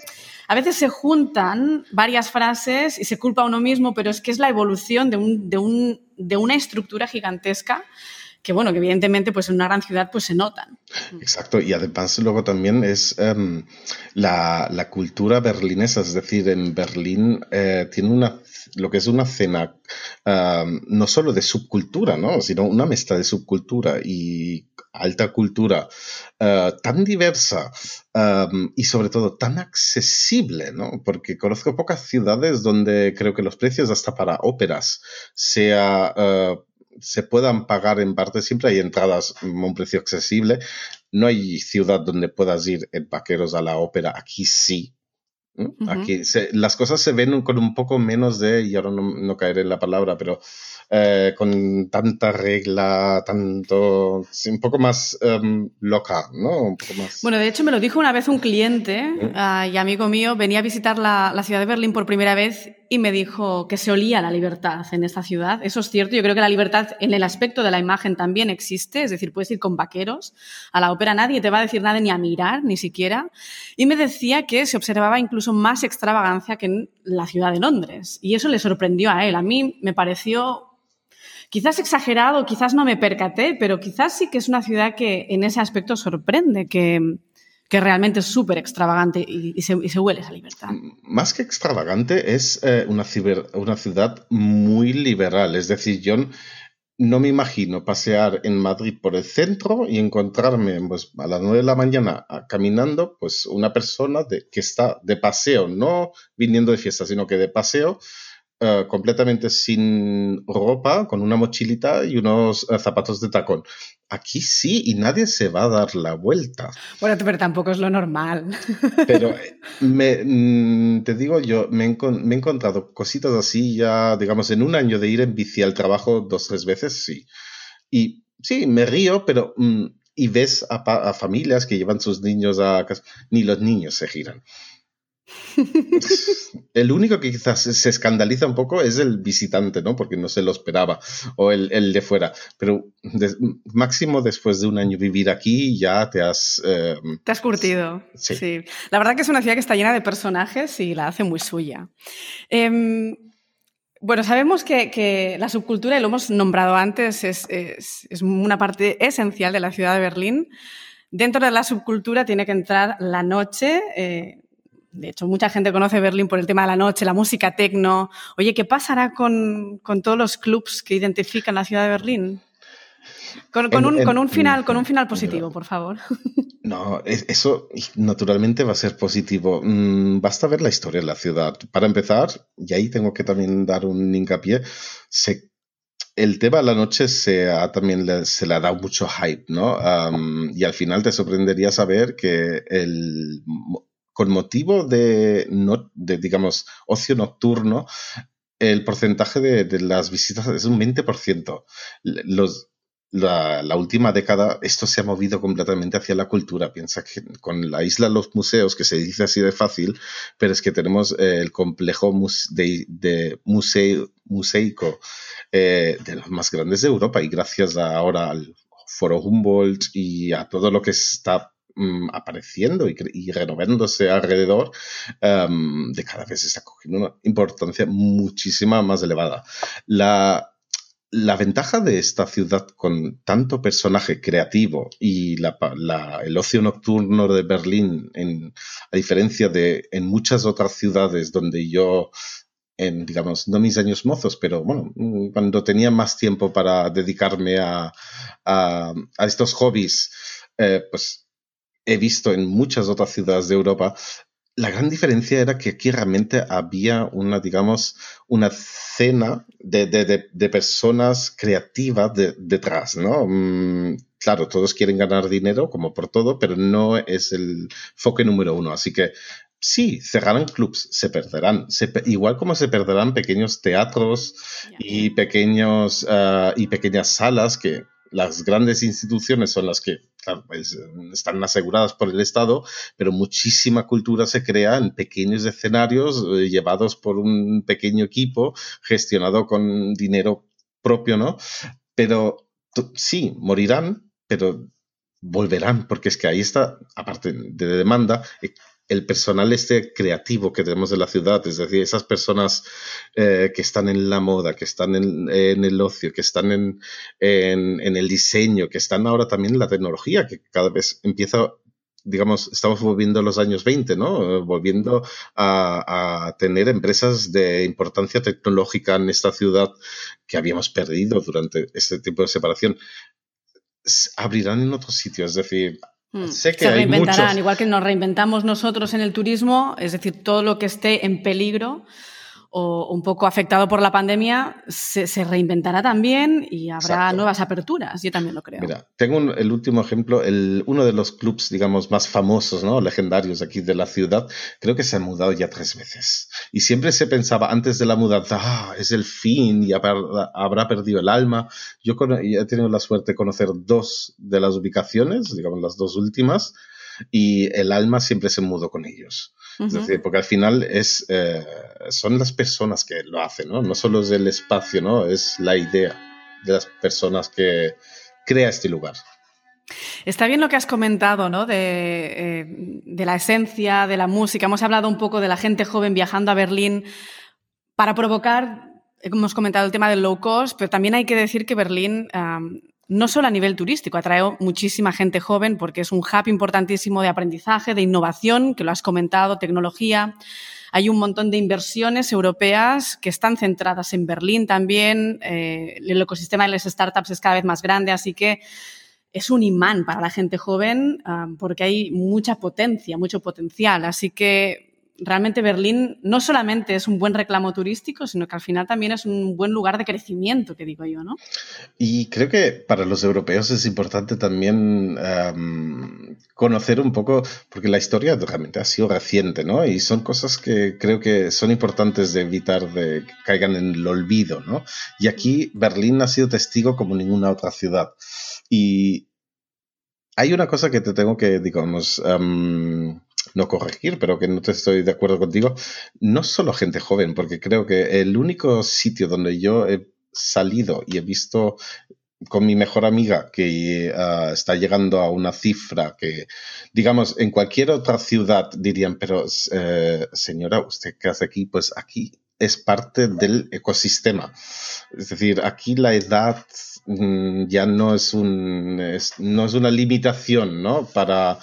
a veces se juntan varias frases y se culpa a uno mismo, pero es que es la evolución de, un, de, un, de una estructura gigantesca que bueno, que evidentemente pues en una gran ciudad pues se notan. Exacto, y además luego también es em, la, la, cultura berlinesa, es decir, en Berlín eh, tiene una, lo que es una cena em, no solo de subcultura, ¿no? sino una mezcla de subcultura y alta cultura eh, tan diversa em, y sobre todo tan accesible, ¿no? Porque conozco pocas ciudades donde creo que los precios hasta para óperas sea eh, se puedan pagar en parte, siempre hay entradas a un precio accesible. No hay ciudad donde puedas ir en vaqueros a la ópera, aquí sí. Aquí las cosas se ven con un poco menos de, y ahora no, no caeré en la palabra, pero eh, con tanta regla, tanto, un poco más em, loca, ¿no? Bueno, de hecho me lo dijo una vez un cliente y amigo mío, venía a visitar la, la, ciudad de Berlín por primera vez y me dijo que se olía la libertad en esta ciudad. Eso es cierto. Yo creo que la libertad en el aspecto de la imagen también existe. Es decir, puedes ir con vaqueros a la ópera, nadie te va a decir nada ni a mirar, ni siquiera. Y me decía que se observaba incluso más extravagancia que en la ciudad de Londres. Y eso le sorprendió a él. A mí me pareció quizás exagerado, quizás no me percaté, pero quizás sí que es una ciudad que en ese aspecto sorprende, que que realmente es súper extravagante y, se, huele esa libertad. Más que extravagante, es eh, una, una ciudad muy liberal. Es decir, yo no me imagino pasear en Madrid por el centro y encontrarme pues, a las 9 de la mañana caminando pues una persona de, que está de paseo, no viniendo de fiesta, sino que de paseo eh, completamente sin ropa, con una mochilita y unos eh, zapatos de tacón. Aquí sí, y nadie se va a dar la vuelta. Bueno, pero tampoco es lo normal. Pero me, mm, te digo yo, me he, me he, encontrado cositas así ya, digamos, en un año de ir en bici al trabajo dos, tres veces, sí. Y sí, me río, pero... Mm, y ves a, a, familias que llevan sus niños a casa, ni los niños se giran. el único que quizás se escandaliza un poco es el visitante, ¿no? Porque no se lo esperaba, o el, de fuera. Pero máximo después de un año vivir aquí ya te has... Eh, te has curtido. Sí. La verdad que es una ciudad que está llena de personajes y la hace muy suya. Em, bueno, sabemos que, la subcultura, y lo hemos nombrado antes, es, una parte esencial de la ciudad de Berlín. Dentro de la subcultura tiene que entrar la noche, eh, de hecho, mucha gente conoce Berlín por el tema de la noche, la música tecno. Oye, ¿qué pasará con, todos los clubs que identifican la ciudad de Berlín? Con, un, final, con un final positivo, por favor. No, eso naturalmente va a ser positivo. Mm, basta ver la historia de la ciudad. Para empezar, y ahí tengo que también dar un hincapié, el tema de la noche se ha, también se le ha dado mucho hype, ¿no? y al final te sorprendería saber que el con motivo de, no, de digamos, ocio nocturno, el porcentaje de, las visitas es un 20%. Los, la, última década esto se ha movido completamente hacia la cultura. Piensa que con la isla Los Museos, que se dice así de fácil, pero es que tenemos eh, el complejo de, de museo, museico eh, de los más grandes de Europa y gracias ahora al Foro Humboldt y a todo lo que está Mm, apareciendo y, renovándose alrededor, em, de cada vez está cogiendo una importancia muchísima más elevada. La, la ventaja de esta ciudad con tanto personaje creativo y la, el ocio nocturno de Berlín, en, a diferencia de en muchas otras ciudades donde yo en, digamos, no mis años mozos, pero bueno, mm, cuando tenía más tiempo para dedicarme a, a, a estos hobbies, eh, pues he visto en muchas otras ciudades de Europa, la gran diferencia era que aquí realmente había una, digamos, una cena de, de, de, personas creativas detrás, ¿no? Mm, claro, todos quieren ganar dinero, como por todo, pero no es el foco número uno. Así que sí, cerrarán clubs, se perderán. igual como se perderán pequeños teatros y, pequeños, ah, y pequeñas salas que las grandes instituciones son las que pues, están aseguradas por el Estado, pero muchísima cultura se crea en pequeños escenarios eh, llevados por un pequeño equipo gestionado con dinero propio, ¿no? Pero sí, morirán, pero volverán, porque es que ahí está, aparte de demanda, eh, el personal este creativo que tenemos de la ciudad, es decir, esas personas eh, que están en la moda, que están en, el ocio, que están en, el diseño, que están ahora también en la tecnología, que cada vez empieza, digamos, estamos volviendo a los años 20, ¿no? Volviendo a, a tener empresas de importancia tecnológica en esta ciudad que habíamos perdido durante este tiempo de separación abrirán en otros sitios. Es decir, Hmm. se reinventarán, igual que nos reinventamos nosotros en el turismo, es decir, todo lo que esté en peligro o un poco afectado por la pandemia, se, reinventará también y habrá nuevas aperturas. Yo también lo creo. Mira, tengo el último ejemplo, el, uno de los clubs, digamos, más famosos, ¿no? legendarios aquí de la ciudad, creo que se ha mudado ya tres veces. Y siempre se pensaba antes de la mudanza, ah, es el fin y habrá, perdido el alma. Yo he tenido la suerte de conocer dos de las ubicaciones, digamos, las dos últimas, y el alma siempre se mudó con ellos. Es decir, porque al final es, eh, son las personas que lo hacen, ¿no? No solo es el espacio, ¿no? Es la idea de las personas que crea este lugar. Está bien lo que has comentado, ¿no? De, eh, de, la esencia, de la música. Hemos hablado un poco de la gente joven viajando a Berlín para provocar, hemos comentado el tema del low cost, pero también hay que decir que Berlín, no solo a nivel turístico, atrae muchísima gente joven porque es un hub importantísimo de aprendizaje, de innovación, que lo has comentado, tecnología. Hay un montón de inversiones europeas que están centradas en Berlín también. Eh, el ecosistema de las startups es cada vez más grande, así que es un imán para la gente joven ah, porque hay mucha potencia, mucho potencial. Así que realmente Berlín no solamente es un buen reclamo turístico, sino que al final también es un buen lugar de crecimiento, que digo yo, ¿no? Y creo que para los europeos es importante también conocer un poco, porque la historia realmente ha sido reciente, ¿no? Y son cosas que creo que son importantes de evitar de que caigan en el olvido, ¿no? Y aquí Berlín ha sido testigo como ninguna otra ciudad. Y hay una cosa que te tengo que, digamos, no corregir, pero que no te estoy de acuerdo contigo. No solo gente joven, porque creo que el único sitio donde yo he salido y he visto con mi mejor amiga que ah, está llegando a una cifra que, digamos, en cualquier otra ciudad dirían, pero eh, señora, ¿usted qué hace aquí? Pues aquí es parte del ecosistema. Es decir, aquí la edad mm, ya no es, un, no es una limitación, ¿no? Para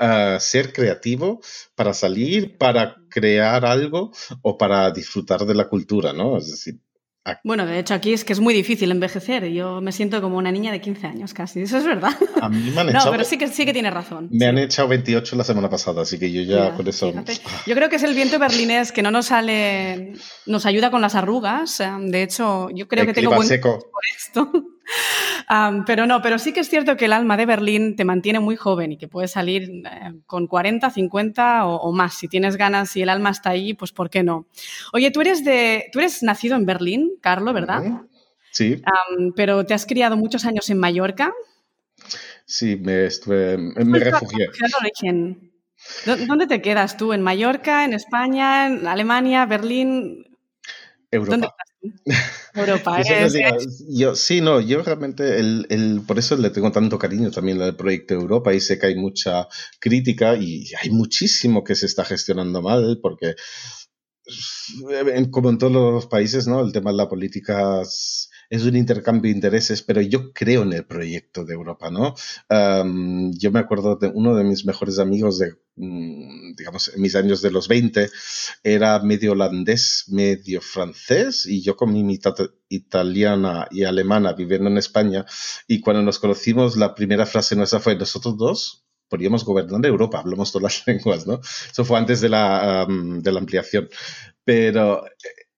uh, ser creativo, para salir, para crear algo o para disfrutar de la cultura, ¿no? Es decir, bueno, de hecho aquí es que es muy difícil envejecer. Yo me siento como una niña de 15 años casi. Eso es verdad. A mí me han echado... No, pero sí que, sí que tiene razón. Me han echado 28 la semana pasada, así que yo ya con eso... Yo creo que es el viento berlinés que no nos sale... Nos ayuda con las arrugas. De hecho, yo creo que tengo buen... seco. Por esto pero no, pero sí que es cierto que el alma de Berlín te mantiene muy joven y que puedes salir eh, con 40, 50 o, más. Si tienes ganas y el alma está ahí, pues ¿por qué no? Oye, tú eres, de, tú eres nacido en Berlín, Carlo, ¿verdad? Sí. pero te has criado muchos años en Mallorca. Sí, me, estuve, me refugié. ¿Dónde te quedas tú? ¿En Mallorca, en España, en Alemania, Berlín? Europa. ¿Dónde Europa, yo, sí, no, yo realmente, el, el, por eso le tengo tanto cariño también al proyecto Europa y sé que hay mucha crítica y hay muchísimo que se está gestionando mal porque, como en todos los países, ¿no? El tema de la política es un intercambio de intereses, pero yo creo en el proyecto de Europa, ¿no? yo me acuerdo de uno de mis mejores amigos de, mm, digamos, mis años de los 20, era medio holandés, medio francés, y yo con mi mitad italiana y alemana viviendo en España, y cuando nos conocimos, la primera frase nuestra fue, nosotros dos podríamos gobernar Europa, hablamos todas las lenguas, ¿no? Eso fue antes de la, de la ampliación. Pero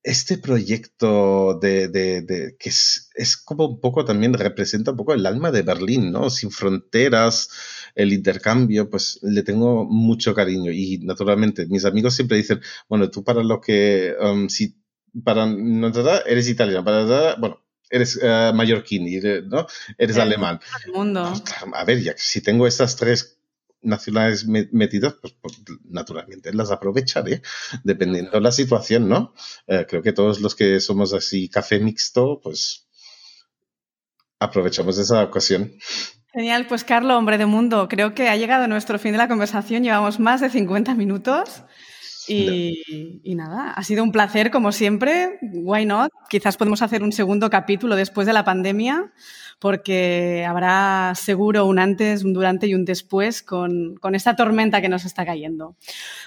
este proyecto de, de, que es, es, como un poco también representa un poco el alma de Berlín, ¿no? Sin fronteras, el intercambio, pues le tengo mucho cariño y naturalmente mis amigos siempre dicen, bueno, tú para lo que, um, si, para, no, eres italiano, para, bueno, eres uh, mallorquín, ¿no? Eres alemán. Mundo. A ver, ya si tengo estas tres nacionales metidas, pues, pues, naturalmente las aprovecharé, dependiendo de la situación, ¿no? Eh, creo que todos los que somos así café mixto, pues aprovechamos esa ocasión. Genial, pues Carlos, hombre de mundo, creo que ha llegado nuestro fin de la conversación, llevamos más de 50 minutos. Y, y, nada, ha sido un placer como siempre. Why not? Quizás podemos hacer un segundo capítulo después de la pandemia porque habrá seguro un antes, un durante y un después con, con esta tormenta que nos está cayendo.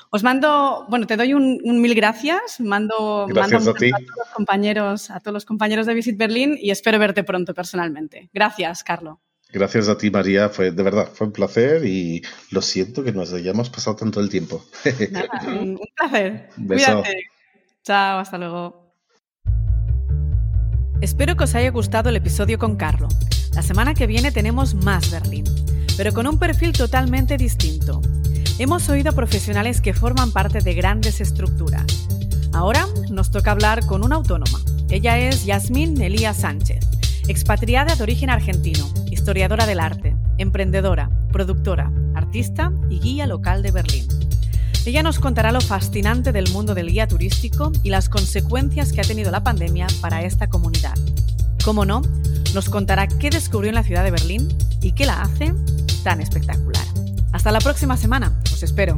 Os mando, bueno, te doy un, mil gracias, mando, gracias a, a, ti. a, todos los compañeros, a todos los compañeros de Visit Berlín y espero verte pronto personalmente. Gracias, Carlos. Gracias a ti, María. Fue de verdad, fue un placer y lo siento que nos hayamos pasado tanto el tiempo. Nada, un, placer. Beso. Cuídate. Chao, hasta luego. Espero que os haya gustado el episodio con Carlo. La semana que viene tenemos más Berlín, pero con un perfil totalmente distinto. Hemos oído a profesionales que forman parte de grandes estructuras. Ahora nos toca hablar con una autónoma. Ella es Yasmín Elías Sánchez, expatriada de origen argentino, historiadora del arte, emprendedora, productora, artista y guía local de Berlín. Ella nos contará lo fascinante del mundo del guía turístico y las consecuencias que ha tenido la pandemia para esta comunidad. Como no, nos contará qué descubrió en la ciudad de Berlín y qué la hace tan espectacular. Hasta la próxima semana, os espero.